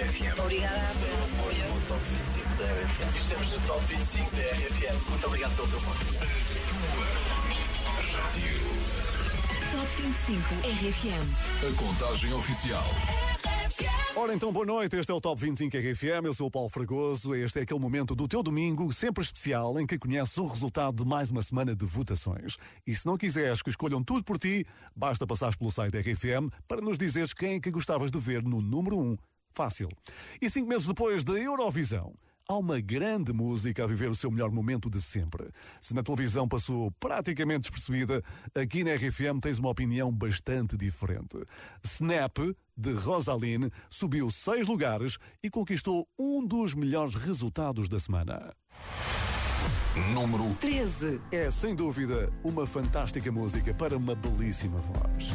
RFM. Obrigada pelo apoio. Top 25 da RFM. Estamos no top 25 da RFM. Muito obrigado pelo teu voto. Top 25 RFM. A contagem oficial. Ora então, boa noite, este é o Top 25 RFM, eu sou o Paulo Fragoso, este é aquele momento do teu domingo, sempre especial, em que conheces o resultado de mais uma semana de votações. E se não quiseres que escolham tudo por ti, basta passares pelo site da RFM para nos dizeres quem é que gostavas de ver no número 1. Fácil. E cinco meses depois da Eurovisão, há uma grande música a viver o seu melhor momento de sempre. Se na televisão passou praticamente despercebida, aqui na RFM tens uma opinião bastante diferente. Snap, de Rosaline, subiu seis lugares e conquistou um dos melhores resultados da semana. Número 13. É, sem dúvida, uma fantástica música para uma belíssima voz.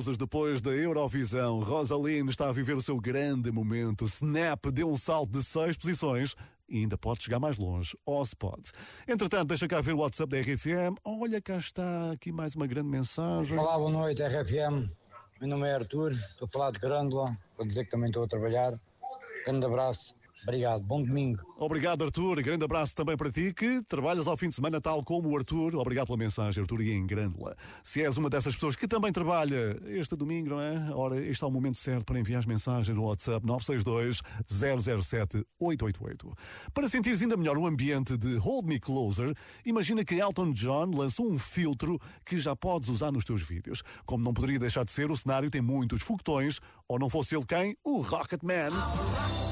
Meses depois da Eurovisão, Rosaline está a viver o seu grande momento. Snap deu um salto de seis posições e ainda pode chegar mais longe. Ou se pode. Entretanto, deixa cá ver o WhatsApp da RFM. Olha, cá está aqui mais uma grande mensagem. Olá, boa noite, RFM. Meu nome é Arthur, estou a falar de Grândola, vou dizer que também estou a trabalhar. Grande abraço Obrigado, bom domingo. Obrigado, Arthur. Grande abraço também para ti, que trabalhas ao fim de semana tal como o Arthur. Obrigado pela mensagem, Arthur, e em Grândola. Se és uma dessas pessoas que também trabalha este domingo, não é? Ora, este é o momento certo para enviar as mensagens no WhatsApp 962 007 888. Para sentires ainda melhor o ambiente de Hold Me Closer, imagina que Elton John lançou um filtro que já podes usar nos teus vídeos. Como não poderia deixar de ser, o cenário tem muitos foguetões, ou não fosse ele quem? O Rocket Man.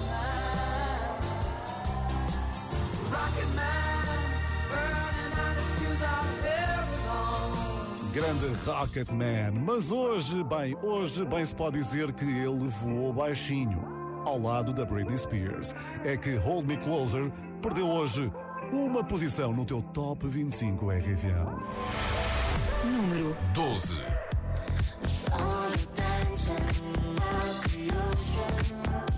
Grande Rocket Man. Mas hoje, bem, hoje bem se pode dizer que ele voou baixinho, ao lado da Britney Spears. É que Hold Me Closer perdeu hoje uma posição no teu Top 25 RFM. Número 12. Hold me closer, time to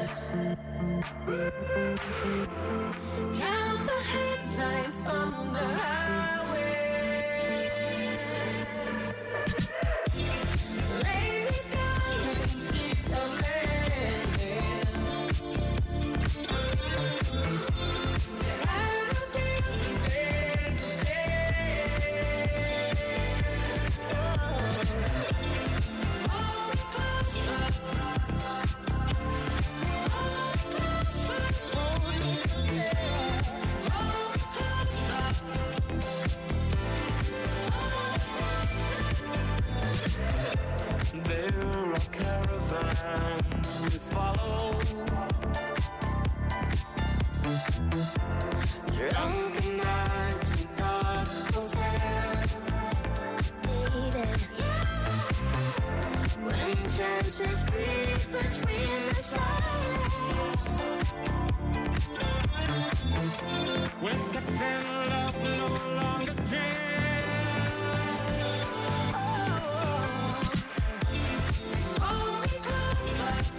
Count the headlights on the highway. There are caravans we follow. Drunken nights in dark hotels, baby. When chances breathe between the silence. Where sex and love no longer dance.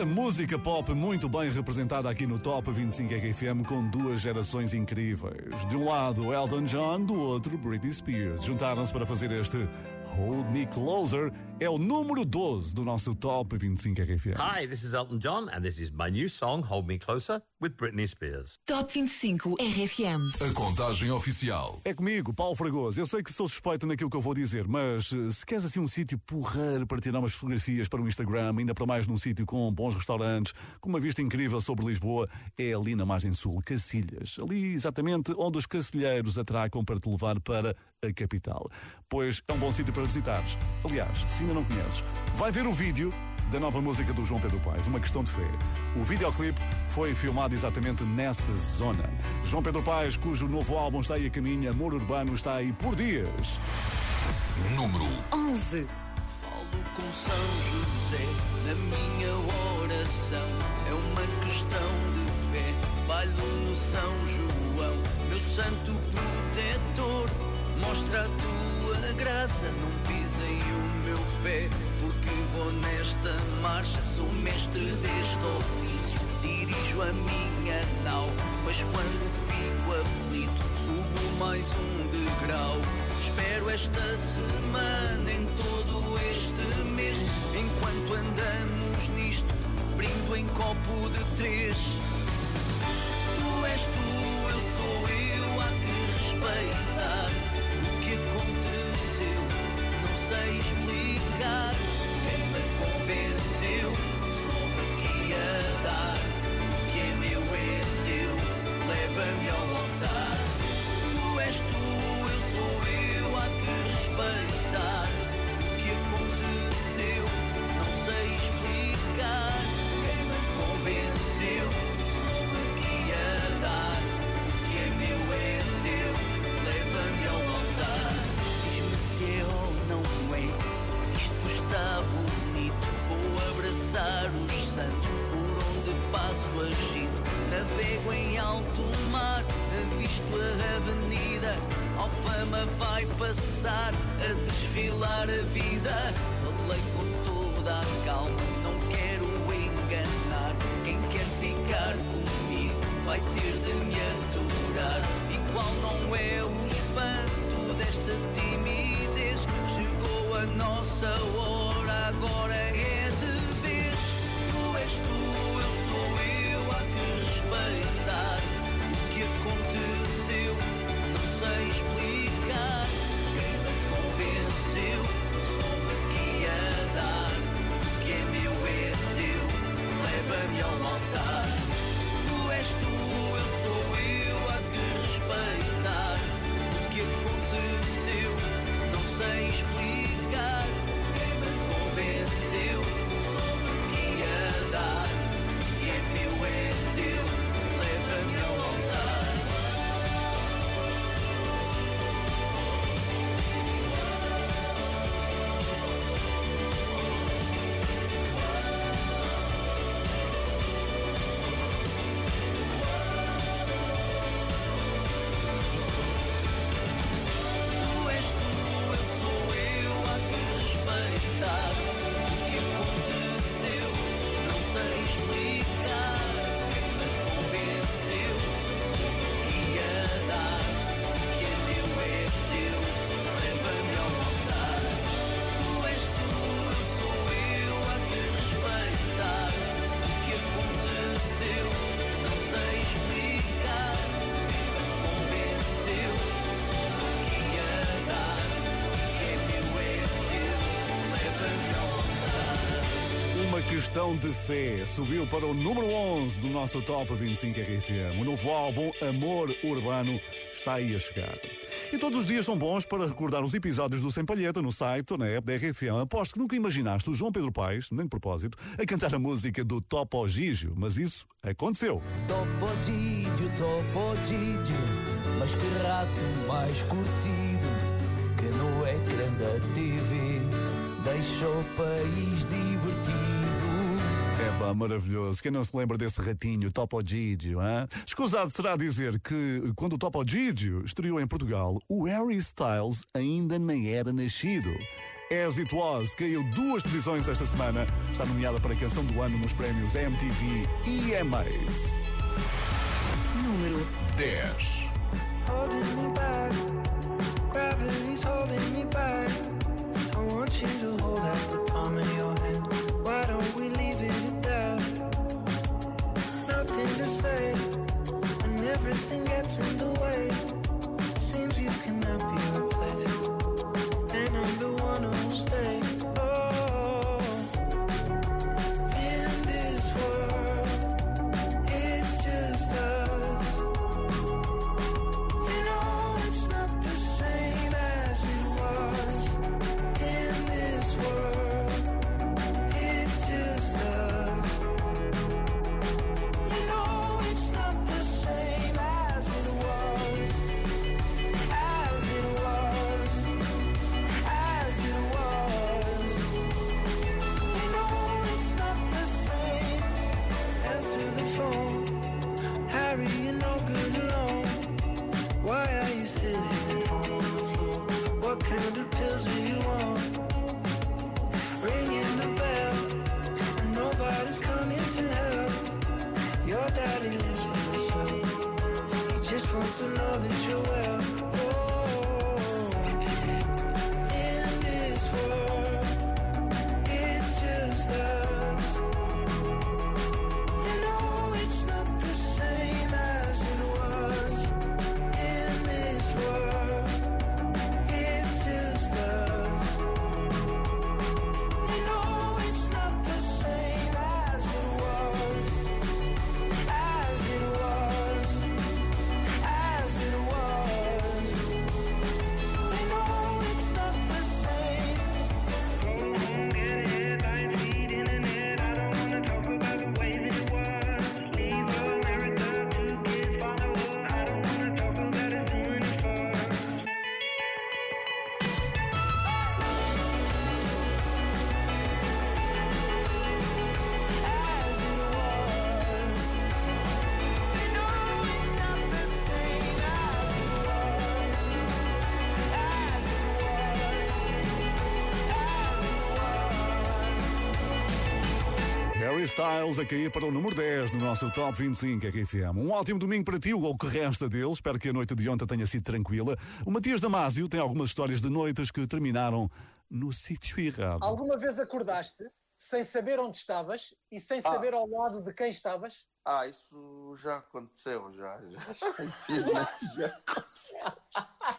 A música pop muito bem representada aqui no Top 25 RFM com duas gerações incríveis. De um lado Elton John, do outro Britney Spears. Juntaram-se para fazer este Hold Me Closer. É o número 12 do nosso Top 25 RFM. Hi, this is Elton John, and this is my new song, Hold Me Closer, with Britney Spears. Top 25 RFM. A contagem oficial. É comigo, Paulo Fragoso. Eu sei que sou suspeito naquilo que eu vou dizer, mas eh, se queres assim um sítio porreiro para tirar umas fotografias para o Instagram, ainda para mais num sítio com bons restaurantes, com uma vista incrível sobre Lisboa, é ali na margem sul, Cacilhas. Ali exatamente onde os cacilheiros atracam para te levar para a capital. Pois é um bom sítio para visitares. Aliás, se ainda não conheces, vai ver o vídeo da nova música do João Pedro Paes, Uma Questão de Fé. O videoclipe foi filmado exatamente nessa zona. João Pedro Paes, cujo novo álbum está aí a caminho, Amor Urbano está aí por dias. Número 11. Falo com São José na minha oração. É uma questão de fé. Bailo no São João, meu santo protetor. Mostra a tua graça, não pé. Porque vou nesta marcha, sou mestre deste ofício. dirijo a minha nau. Mas quando fico aflito, subo mais um degrau. Espero esta semana em todo este mês, enquanto andamos nisto, brindo em copo de três. Tu és tu, eu sou eu, há que respeitar o que aconteceu. Não sei explicar, quem me convenceu, soube que ia dar. O que é meu é teu, leva-me ao altar. Tu és tu, eu sou eu, há que respeitar de fé subiu para o número 11 do nosso Top 25 RFM. O novo álbum Amor Urbano está aí a chegar. E todos os dias são bons para recordar os episódios do Sem Palheta no site ou na app da RFM. Aposto que nunca imaginaste o João Pedro Paes, nem de propósito, a cantar a música do Topo Gigio, mas isso aconteceu. Topodídio, topodídio, mas que rato mais curtido que no ecrã da TV deixa o país divertido. É pá, maravilhoso. Quem não se lembra desse ratinho, Topo Gigio, hein? Escusado será dizer que quando o Topo Gigio estreou em Portugal, o Harry Styles ainda nem era nascido. As It Was caiu duas posições esta semana. Está nomeada para a canção do ano nos prémios MTV EMAs. Número 10. holding me back. Gravity's holding me back. I want you to hold out the palm of your hand. Why don't we leave it? Nothing to say, and everything gets in the way. Seems you cannot be replaced, Harry Styles a cair para o número 10 no nosso Top 25 RFM. Um ótimo domingo para ti, ou o que resta dele. Espero que a noite de ontem tenha sido tranquila. O Matias Damasio tem algumas histórias de noites que terminaram no sítio errado. Alguma vez acordaste sem saber onde estavas e sem saber ao lado de quem estavas? Ah, isso já aconteceu, já. já, já aconteceu.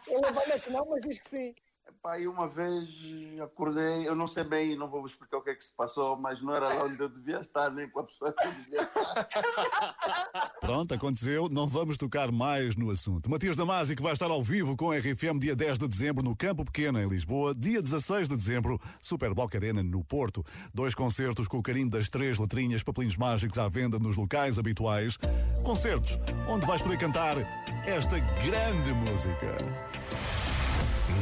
Ele olha que não, mas diz que sim. Pá, e uma vez acordei, eu não sei bem, não vou vos explicar o que é que se passou, mas não era lá onde eu devia estar, nem com a pessoa que eu devia estar. Pronto, aconteceu, não vamos tocar mais no assunto. Matias Damasio que vai estar ao vivo com a RFM dia 10 de dezembro no Campo Pequeno, em Lisboa, dia 16 de dezembro, Super Boca Arena no Porto. Dois concertos com o carinho das três letrinhas, papelinhos mágicos à venda nos locais habituais. Concertos onde vais poder cantar esta grande música.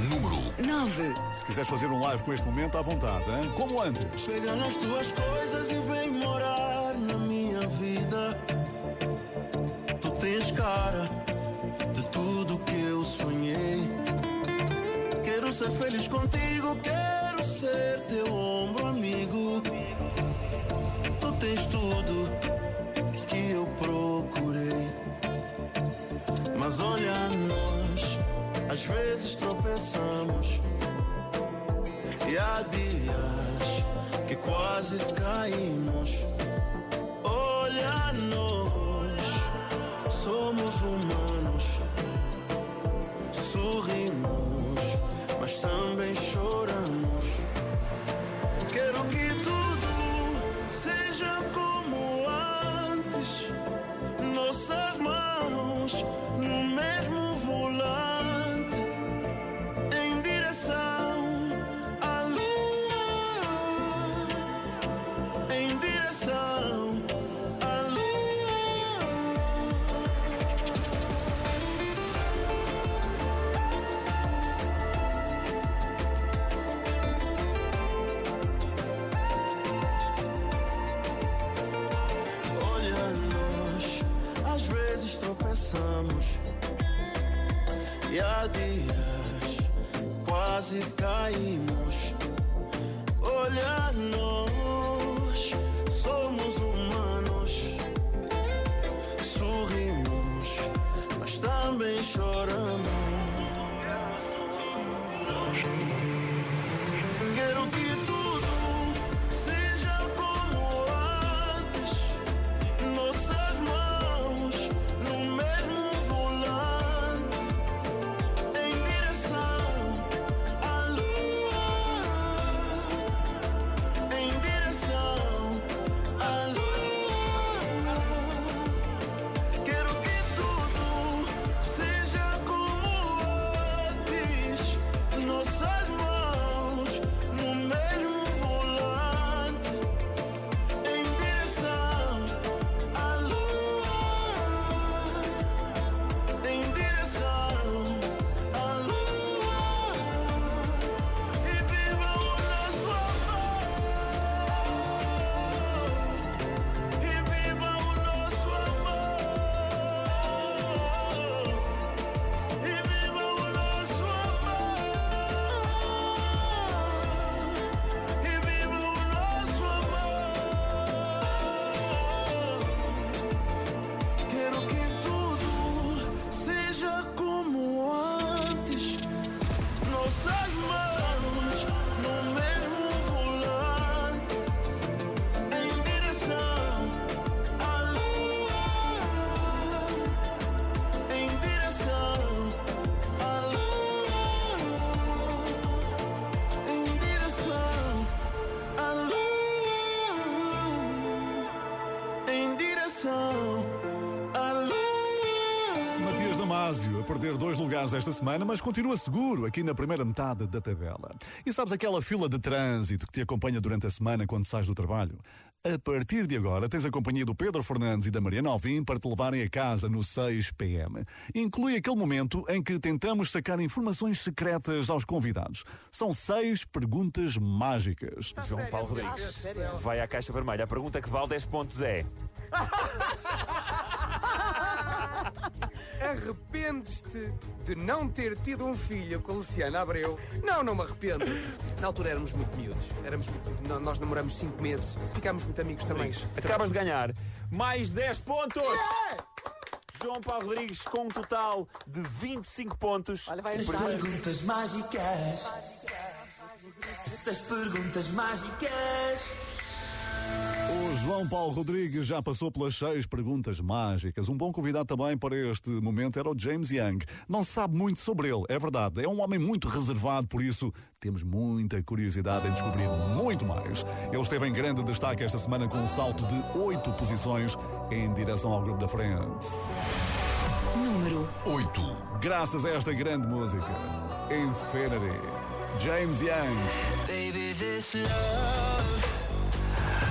Número 9. Se quiseres fazer um live com este momento, à vontade, hein? como antes. Pega nas tuas coisas e vem morar na minha vida. Tu tens cara de tudo que eu sonhei. Quero ser feliz contigo, quero ser teu ombro amigo. Tu tens tudo que eu procurei. Mas olha nós, às vezes tropeçamos. E há dias que quase caímos. Olha nós, somos humanos. Sorrimos, mas também choramos. Caímos. Olha perder dois lugares esta semana, mas continua seguro aqui na primeira metade da tabela. E sabes aquela fila de trânsito que te acompanha durante a semana quando sais do trabalho? A partir de agora, tens a companhia do Pedro Fernandes e da Mariana Alvim para te levarem a casa no 6 PM. Inclui aquele momento em que tentamos sacar informações secretas aos convidados. São seis perguntas mágicas. João Paulo Rodrigues vai à caixa vermelha. A pergunta que vale 10 pontos é: Arrependes-te de não ter tido um filho com a Luciana Abreu? Não, não me arrependo. Na altura éramos muito miúdos. Éramos muito- nós namoramos 5 meses. Ficámos muito amigos também. acabas de ganhar mais 10 pontos! João Paulo Rodrigues com um total de 25 pontos. Olha, Seis perguntas mágicas. Seis perguntas mágicas. O João Paulo Rodrigues já passou pelas seis perguntas mágicas. Um bom convidado também para este momento era o James Young. Não se sabe muito sobre ele, é verdade. É um homem muito reservado, por isso temos muita curiosidade em descobrir muito mais. Ele esteve em grande destaque esta semana com um salto de oito posições em direção ao grupo da frente. Número 8. Graças a esta grande música, Infinity. James Young. Baby, this love,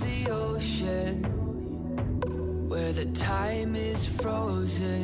The ocean Where the time is frozen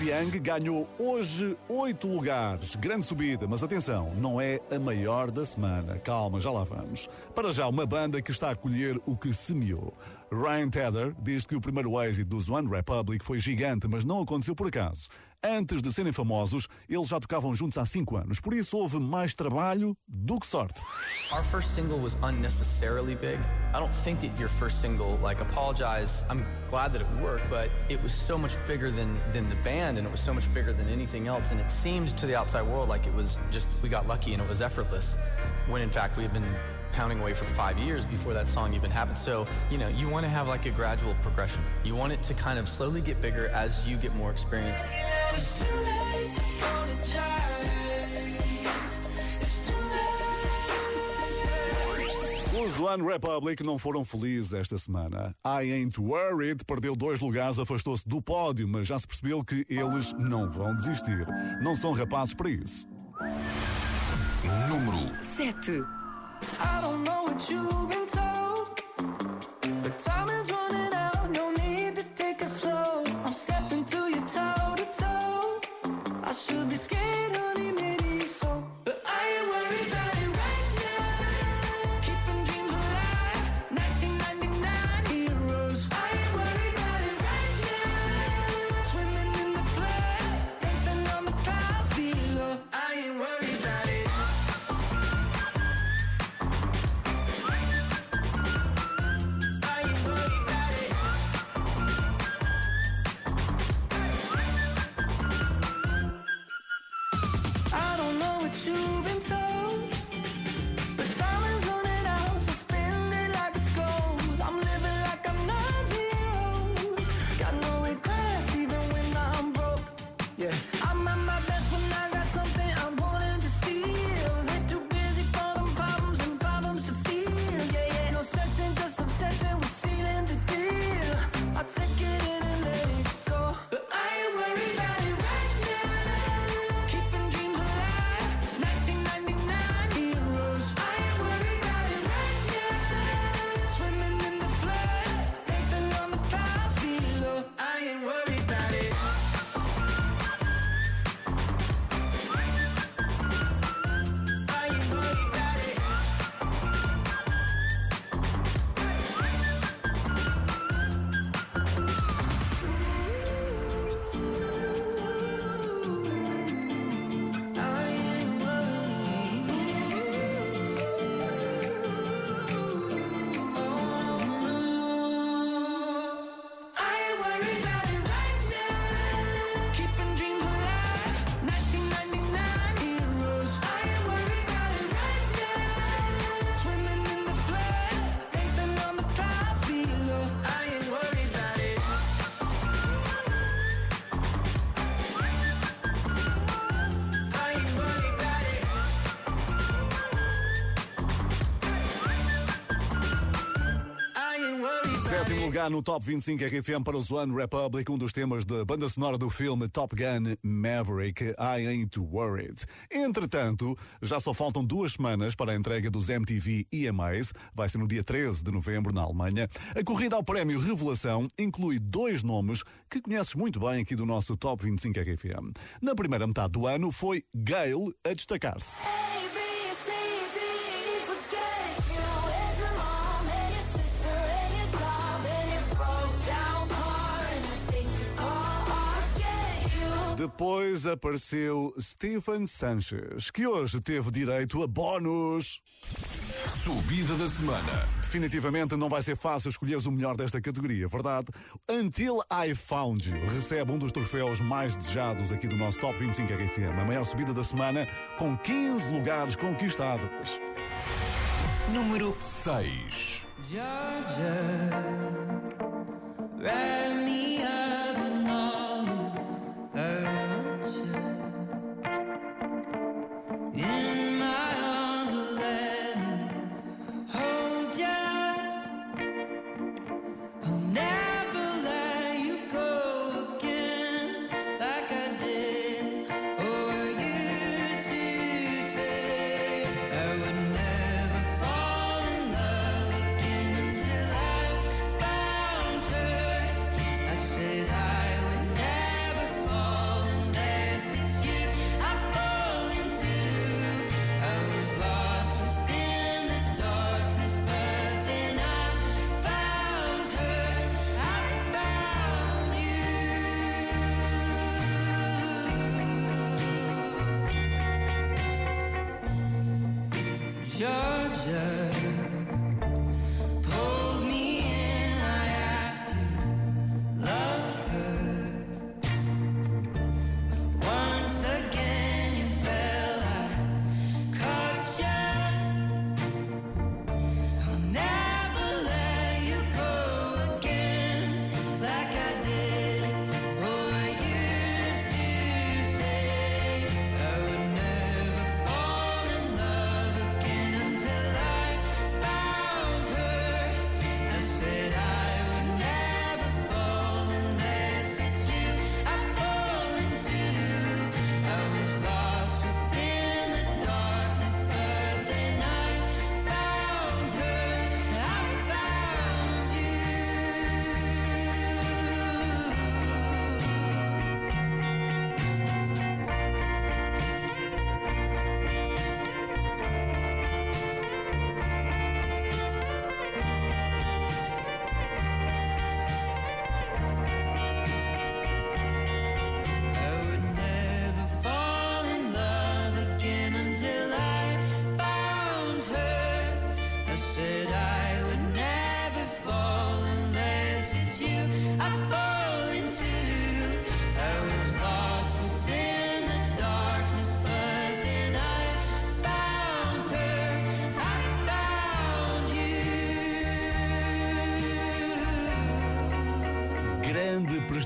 James Young ganhou hoje oito lugares. Grande subida, mas atenção, não é a maior da semana. Calma, já lá vamos. Para já, uma banda que está a colher o que semeou. Ryan Tedder diz que o primeiro êxito dos One Republic foi gigante, mas não aconteceu por acaso. Antes de serem famosos, eles já tocavam juntos há cinco anos, por isso houve mais trabalho do que sorte. Our first single was unnecessarily big. I don't think that your first single, like Apologize, I'm glad that it worked, but it was so much bigger than, than the band and it was so much bigger than anything else. And it seemed to the outside world like it was just, we got lucky and it was effortless. When in fact we been pounding away for five years before that song even happened. So, you know, you want to have like a gradual progression. You want it to kind of slowly get bigger as you get more experience. It's too late to apologize. It's too late. Os One Republic não foram felizes esta semana. I Ain't Worried perdeu dois lugares, afastou-se do pódio, mas já se percebeu que eles não vão desistir. Não são rapazes para isso. Número 7. I don't know what you've been told, lugar no Top 25 RFM para os One Republic, um dos temas da banda sonora do filme Top Gun Maverick, I Ain't Worried. Entretanto, já só faltam duas semanas para a entrega dos MTV EMAs, vai ser no dia 13 de novembro na Alemanha. A corrida ao prémio Revelação inclui dois nomes que conheces muito bem aqui do nosso Top 25 RFM. Na primeira metade do ano foi Gale a destacar-se. Depois apareceu Stephen Sanchez, que hoje teve direito a bónus. Subida da semana. Definitivamente não vai ser fácil escolheres o melhor desta categoria, verdade? Until I Found You recebe um dos troféus mais desejados aqui do nosso Top 25 RFM, a maior subida da semana, com 15 lugares conquistados. Número 6. Georgia,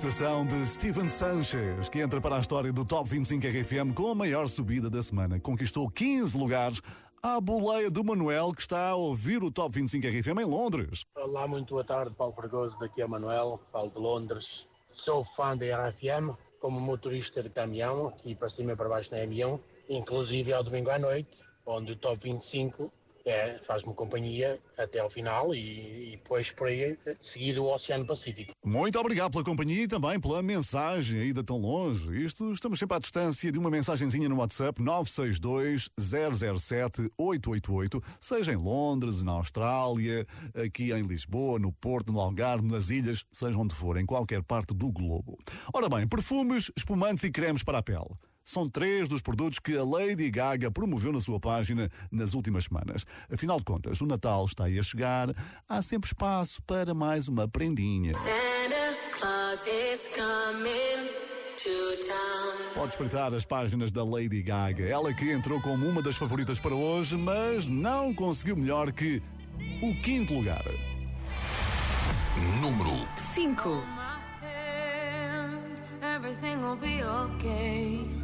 Prestação de Steven Sanchez, que entra para a história do Top 25 RFM com a maior subida da semana. Conquistou 15 lugares à boleia do Manuel, que está a ouvir o Top 25 RFM em Londres. Olá, muito boa tarde, Paulo Fregoso, daqui é Manuel, falo de Londres. Sou fã da RFM, como motorista de caminhão, aqui para cima e para baixo na M1, inclusive ao domingo à noite, onde o Top 25 é, faz-me companhia até ao final e, e depois por aí, seguido o Oceano Pacífico. Muito obrigado pela companhia e também pela mensagem de tão longe. Isto, estamos sempre à distância de uma mensagenzinha no WhatsApp 962-007-888, seja em Londres, na Austrália, aqui em Lisboa, no Porto, no Algarve, nas ilhas, seja onde for, em qualquer parte do globo. Ora bem, perfumes, espumantes e cremes para a pele. São três dos produtos que a Lady Gaga promoveu na sua página nas últimas semanas. Afinal de contas, o Natal está aí a chegar, há sempre espaço para mais uma prendinha. Santa Claus is coming to town. Pode espreitar as páginas da Lady Gaga. Ela que entrou como uma das favoritas para hoje, mas não conseguiu melhor que o quinto lugar. Número 5. Everything will be okay.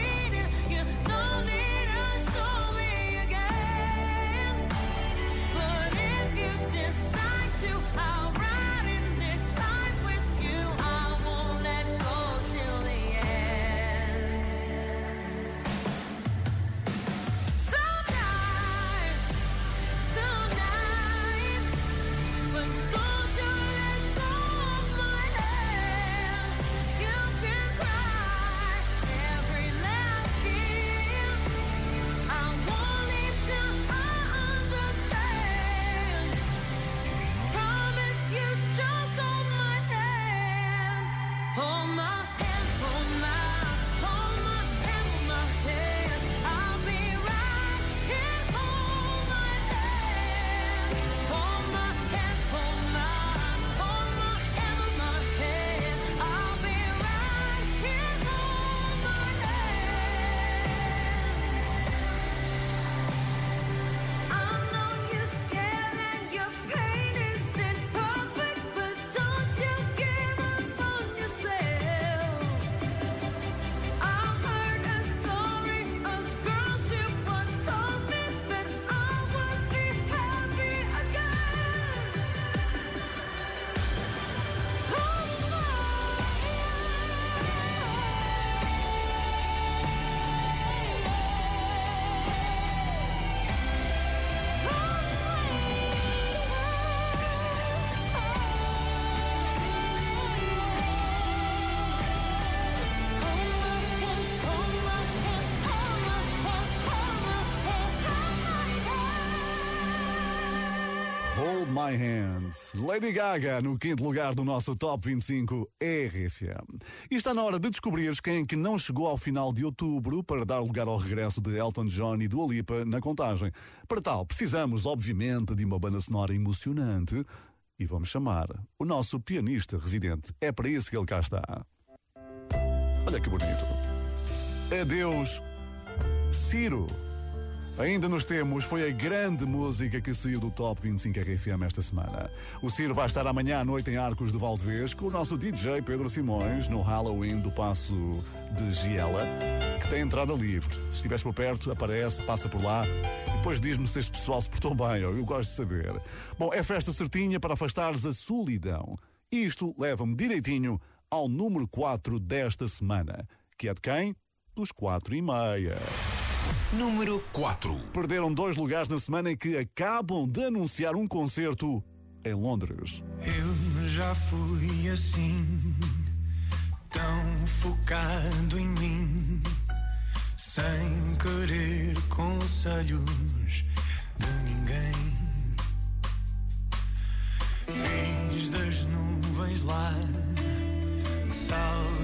My. Lady Gaga no quinto lugar do nosso Top 25 RFM. E está na hora de descobrires quem é que não chegou ao final de outubro para dar lugar ao regresso de Elton John e Dua Lipa na contagem. Para tal, precisamos, obviamente, de uma banda sonora emocionante e vamos chamar o nosso pianista residente. É para isso que ele cá está. Olha que bonito. Adeus, Ciro. Ainda nos temos, foi a grande música que saiu do Top 25 RFM esta semana. O Ciro vai estar amanhã à noite em Arcos de Valdevez com o nosso DJ Pedro Simões no Halloween do Passo de Giela, que tem entrada livre. Se estiveres por perto, aparece, passa por lá e depois diz-me se este pessoal se portou bem, eu gosto de saber. Bom, é festa certinha para afastares a solidão. Isto leva-me direitinho ao número 4 desta semana, que é de quem? Dos 4 e meia. Número 4. Perderam dois lugares na semana em que acabam de anunciar um concerto em Londres. Eu já fui assim, tão focado em mim, sem querer conselhos de ninguém. Fiz das nuvens lá, saltei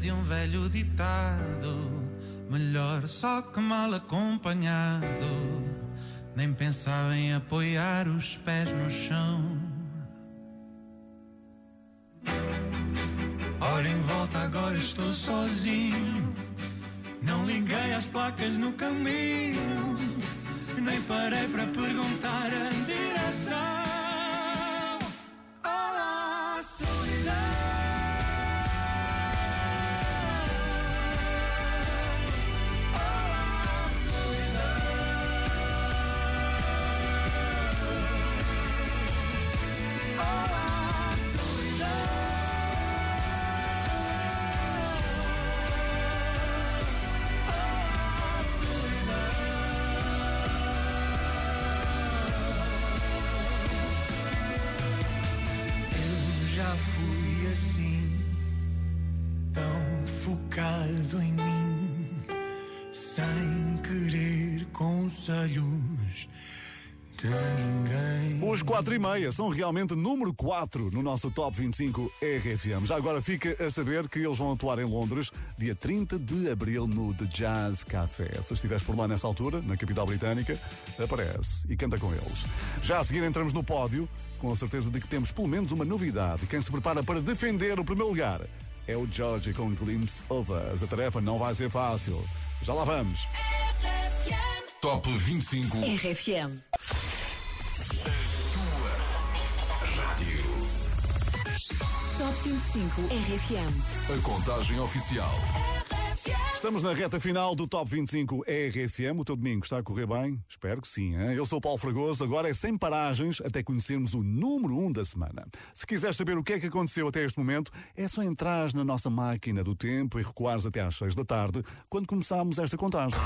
de um velho ditado Melhor só que mal acompanhado. Nem pensava em apoiar os pés no chão. Olha em volta, agora estou sozinho. Não liguei às placas no caminho 4 e meia são realmente número 4 no nosso Top 25 RFM. Já agora fica a saber que eles vão atuar em Londres dia 30 de abril no The Jazz Café. Se estiveres por lá nessa altura, na capital britânica, aparece e canta com eles. Já a seguir entramos no pódio, com a certeza de que temos pelo menos uma novidade. Quem se prepara para defender o primeiro lugar é o George com Glimpse of Us. A tarefa não vai ser fácil. Já lá vamos. Top 25 RFM. 25 RFM. A contagem oficial. Estamos na reta final do Top 25 RFM. O teu domingo está a correr bem? Espero que sim. Hein? Eu sou o Paulo Fragoso, agora é sem paragens até conhecermos o número 1 da semana. Se quiseres saber o que é que aconteceu até este momento, é só entrar na nossa máquina do tempo e recuares até às 6 da tarde, quando começámos esta contagem.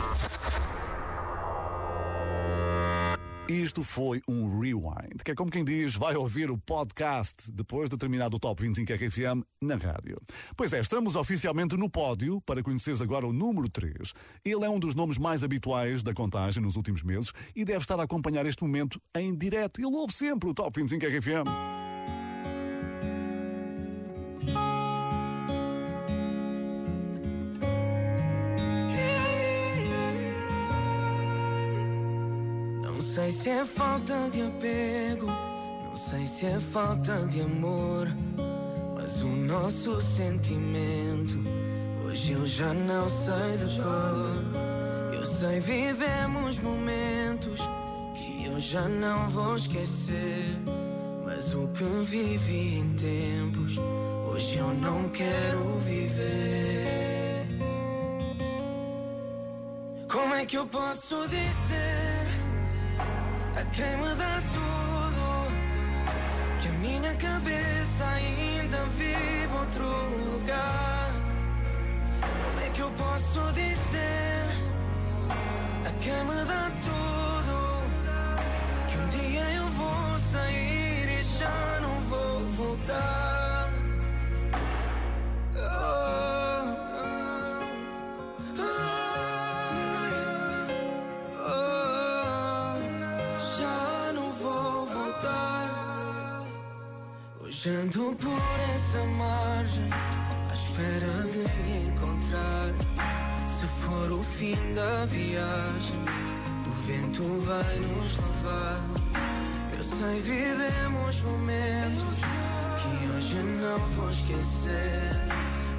Isto foi um rewind, que é como quem diz, vai ouvir o podcast depois de terminar o Top 25 RFM na rádio. Pois é, estamos oficialmente no pódio para conheceres agora o número 3. Ele é um dos nomes mais habituais da contagem nos últimos meses e deve estar a acompanhar este momento em direto. Ele ouve sempre o Top 25 RFM. Sei se é falta de apego, não sei se é falta de amor, mas o nosso sentimento hoje eu já não sei de cor. Eu sei vivemos momentos que eu já não vou esquecer, mas o que vivi em tempos hoje eu não quero viver. Como é que eu posso dizer? Quem dá tudo que a minha cabeça ainda vive outro lugar. Como é que eu posso dizer a quem me dá tudo que um dia eu vou sair Por essa margem, à espera de encontrar. Se for o fim da viagem, o vento vai nos levar. Eu sei, vivemos momentos que hoje não vou esquecer.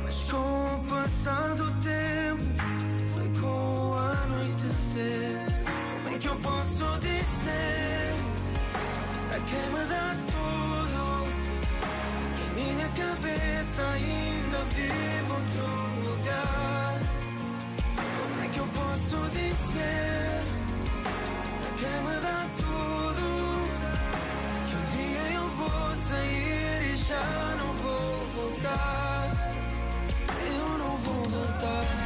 Mas com o passar do tempo, foi com o anoitecer. Como é que eu posso dizer a quem me dá cabeça ainda vive outro lugar? Como é que eu posso dizer a quem me dá tudo que um dia eu vou sair e já não vou voltar? Eu não vou voltar.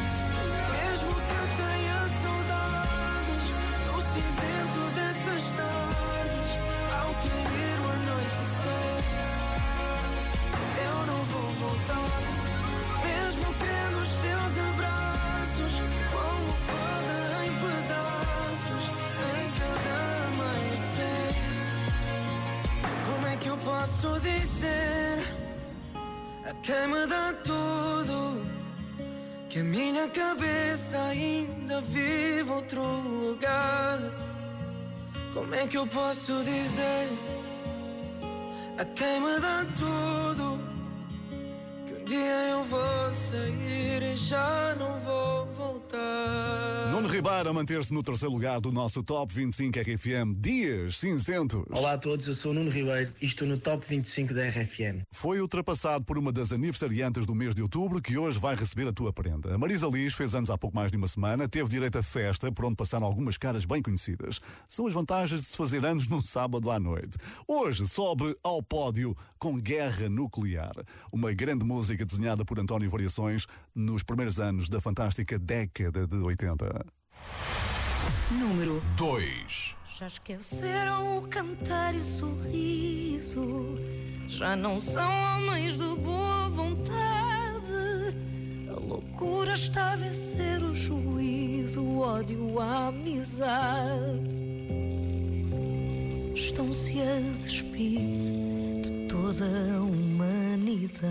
Me dá tudo? Que a minha cabeça ainda vive outro lugar. Como é que eu posso dizer a quem me dá tudo? Que um dia eu vou sair e já não vou voltar. Nuno Ribeiro a manter-se no terceiro lugar do nosso Top 25 RFM Dias Cinzentos. Olá a todos, eu sou o Nuno Ribeiro e estou no Top 25 da RFM. Foi ultrapassado por uma das aniversariantes do mês de outubro que hoje vai receber a tua prenda. A Marisa Liz fez anos há pouco mais de uma semana, teve direito a festa por onde passaram algumas caras bem conhecidas. São as vantagens de se fazer anos num sábado à noite. Hoje sobe ao pódio com Guerra Nuclear, uma grande música desenhada por António Variações nos primeiros anos da fantástica década de 80. Número 2. Já esqueceram o cantar e o sorriso. Já não são homens de boa vontade. A loucura está a vencer o juízo, o ódio, a amizade. Estão-se a despir de toda a humanidade.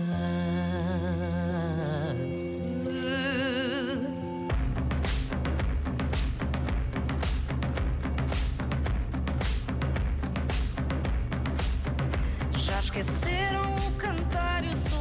Esqueceram o cantar e o sorriso.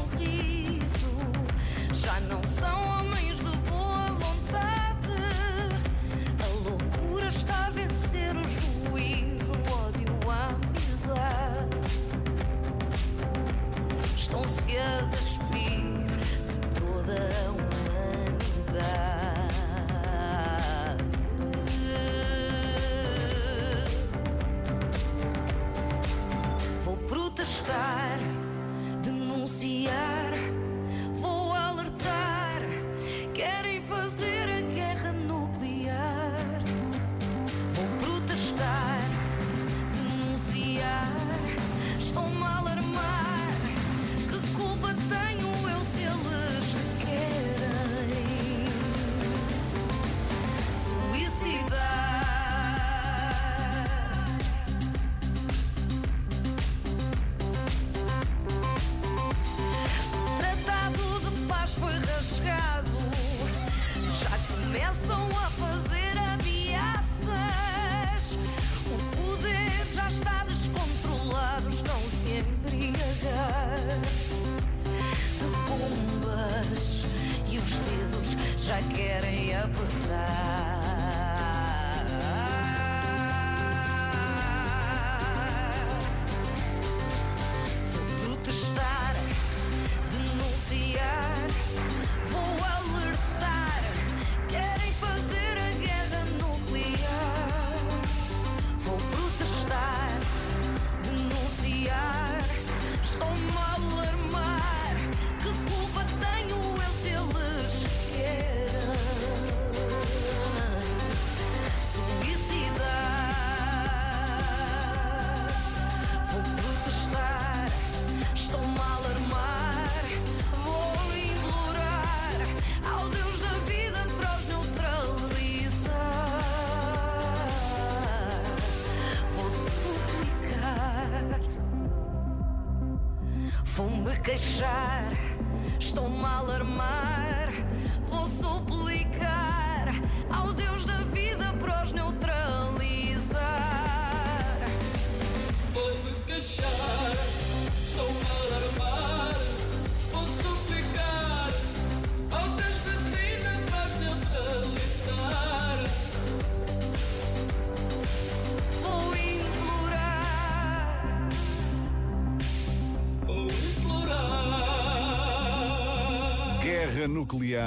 Queixar,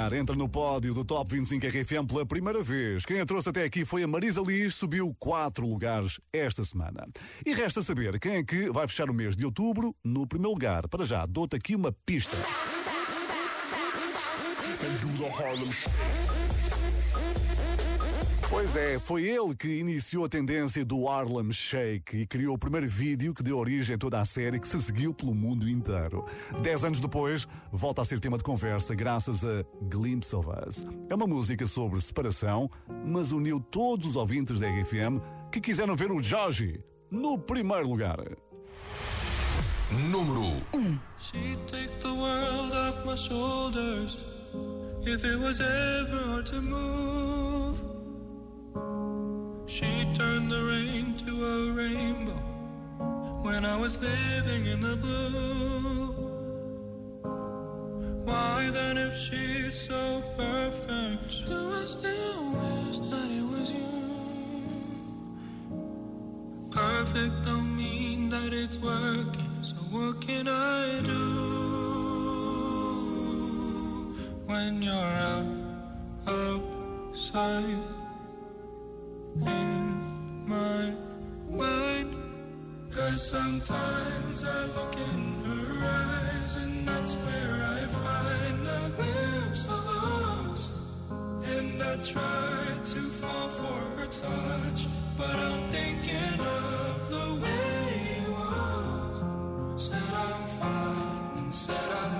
nuclear entra no pódio do Top 25 RFM pela primeira vez. Quem a trouxe até aqui foi a Marisa Liz, subiu 4 lugares esta semana. E resta saber quem é que vai fechar o mês de outubro no primeiro lugar. Para já, dou-te aqui uma pista. Pois é, foi ele que iniciou a tendência do Harlem Shake e criou o primeiro vídeo que deu origem a toda a série que se seguiu pelo mundo inteiro. Dez anos depois, volta a ser tema de conversa graças a Glimpse of Us. É uma música sobre separação, mas uniu todos os ouvintes da RFM que quiseram ver o Joji no primeiro lugar. Número 1. She'd take the world off my shoulders if it was ever hard to move. She turned the rain to a rainbow when I was living in the blue. Why then, if she's so perfect, do I still wish that it was you? Perfect don't mean that it's working, so what can I do when you're out outside in my mind? Cause sometimes I look in her eyes, and that's where I find a glimpse of us. And I try to fall for her touch, but I'm thinking of the way it was. Said I'm fine, and said I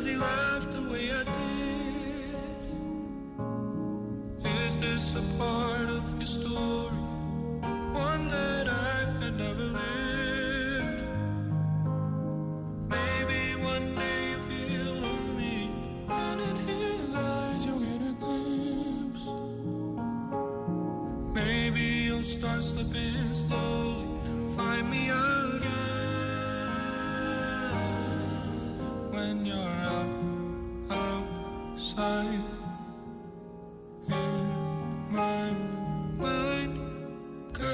Cause he laughed the way I did. Is this a part of your story? One that I had never lived. Maybe one day you feel lonely, and in his eyes you'll get a glimpse. Maybe you'll start slipping slowly and find me again.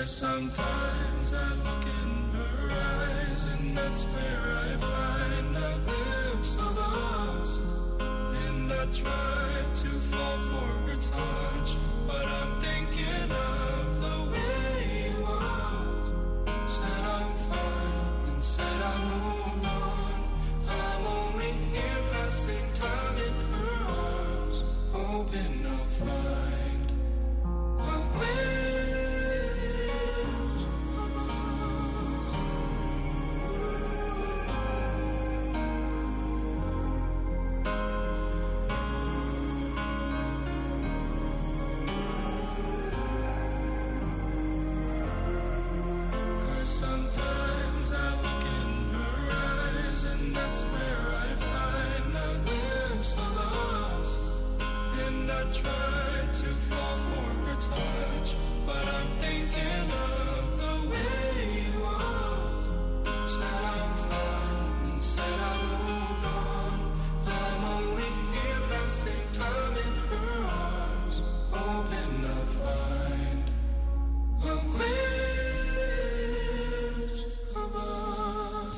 Sometimes I look in her eyes and that's where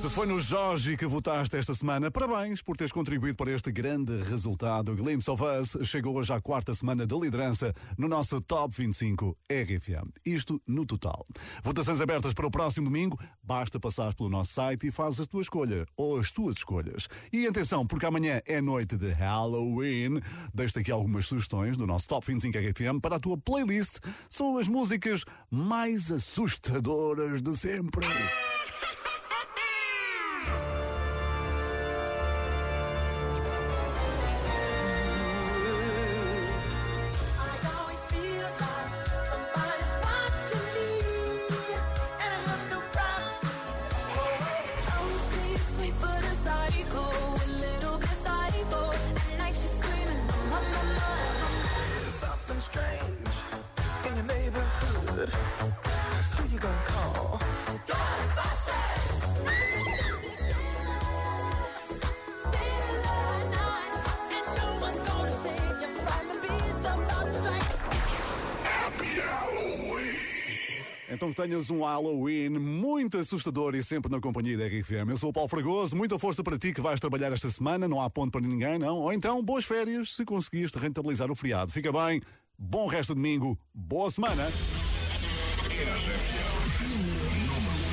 Se foi no Jorge que votaste esta semana, parabéns por teres contribuído para este grande resultado. Glimpse of Us chegou hoje à quarta semana de liderança no nosso Top 25 RFM. Isto no total. Votações abertas para o próximo domingo. Basta passar pelo nosso site e faz a tua escolha ou as tuas escolhas. E atenção, porque amanhã é noite de Halloween. Deixo-te aqui algumas sugestões do nosso Top 25 RFM para a tua playlist. São as músicas mais assustadoras de sempre. Tenhas um Halloween muito assustador e sempre na companhia da RFM. Eu sou o Paulo Fragoso, muita força para ti que vais trabalhar esta semana, não há ponto para ninguém, não. Ou então, boas férias se conseguiste rentabilizar o feriado. Fica bem, bom resto de domingo, boa semana.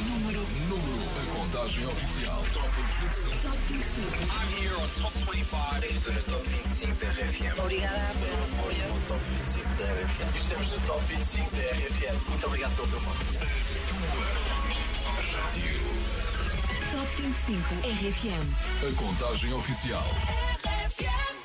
Número, número, a contagem oficial. Top 25. I'm here on Top 25. Estou no Top 25 da RFM. Obrigada pelo apoio. No Top 25 da RFM. Estamos no Top 25 da RFM. Muito obrigado pelo teu voto. Top 25 RFM. A contagem oficial. RFM.